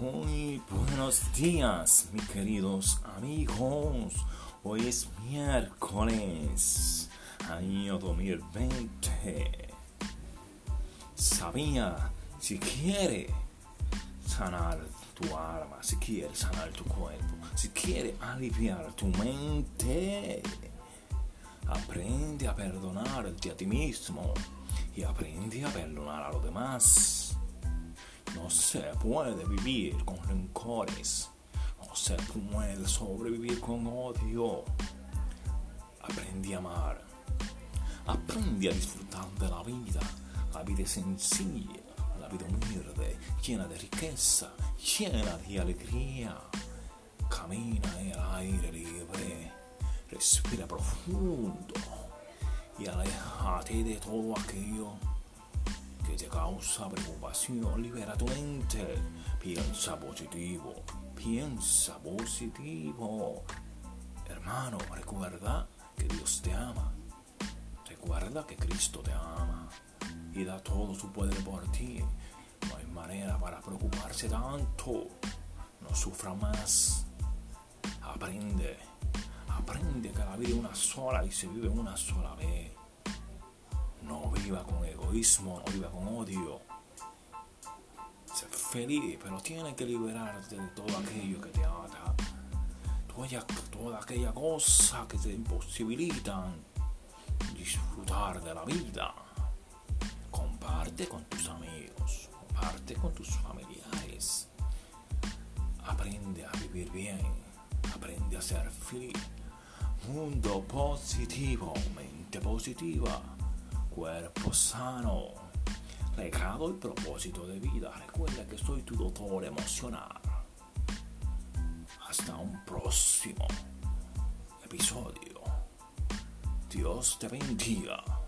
Muy buenos días, mis queridos amigos. Hoy es miércoles, año 2020. Sabía, si quiere sanar tu alma, si quiere sanar tu cuerpo, si quiere aliviar tu mente, aprende a perdonarte a ti mismo y aprende a perdonar a los demás. No se puede vivir con rencores. No se puede sobrevivir con odio. Aprende a amar. Aprende a disfrutar de la vida. La vida es sencilla. La vida humilde, llena de riqueza, llena de alegría. Camina en el aire libre. Respira profundo. Y aléjate de todo aquello que te causa preocupación, libera tu mente. Piensa positivo, piensa positivo. Hermano, recuerda que Dios te ama. Recuerda que Cristo te ama y da todo su poder por ti. No hay manera para preocuparse tanto. No sufra más. Aprende. Aprende que la vida es una sola y se vive una sola vez. No viva con egoísmo, no viva con odio. Sé feliz, pero tiene que liberarte de todo aquello que te ata. Toda, toda aquella cosa que te imposibilitan disfrutar de la vida. Comparte con tus amigos, comparte con tus familiares. Aprende a vivir bien, aprende a ser feliz. Mundo positivo, mente positiva cuerpo sano, legado y propósito de vida. Recuerda que soy tu doctor emocional. Hasta un próximo episodio. Dios te bendiga.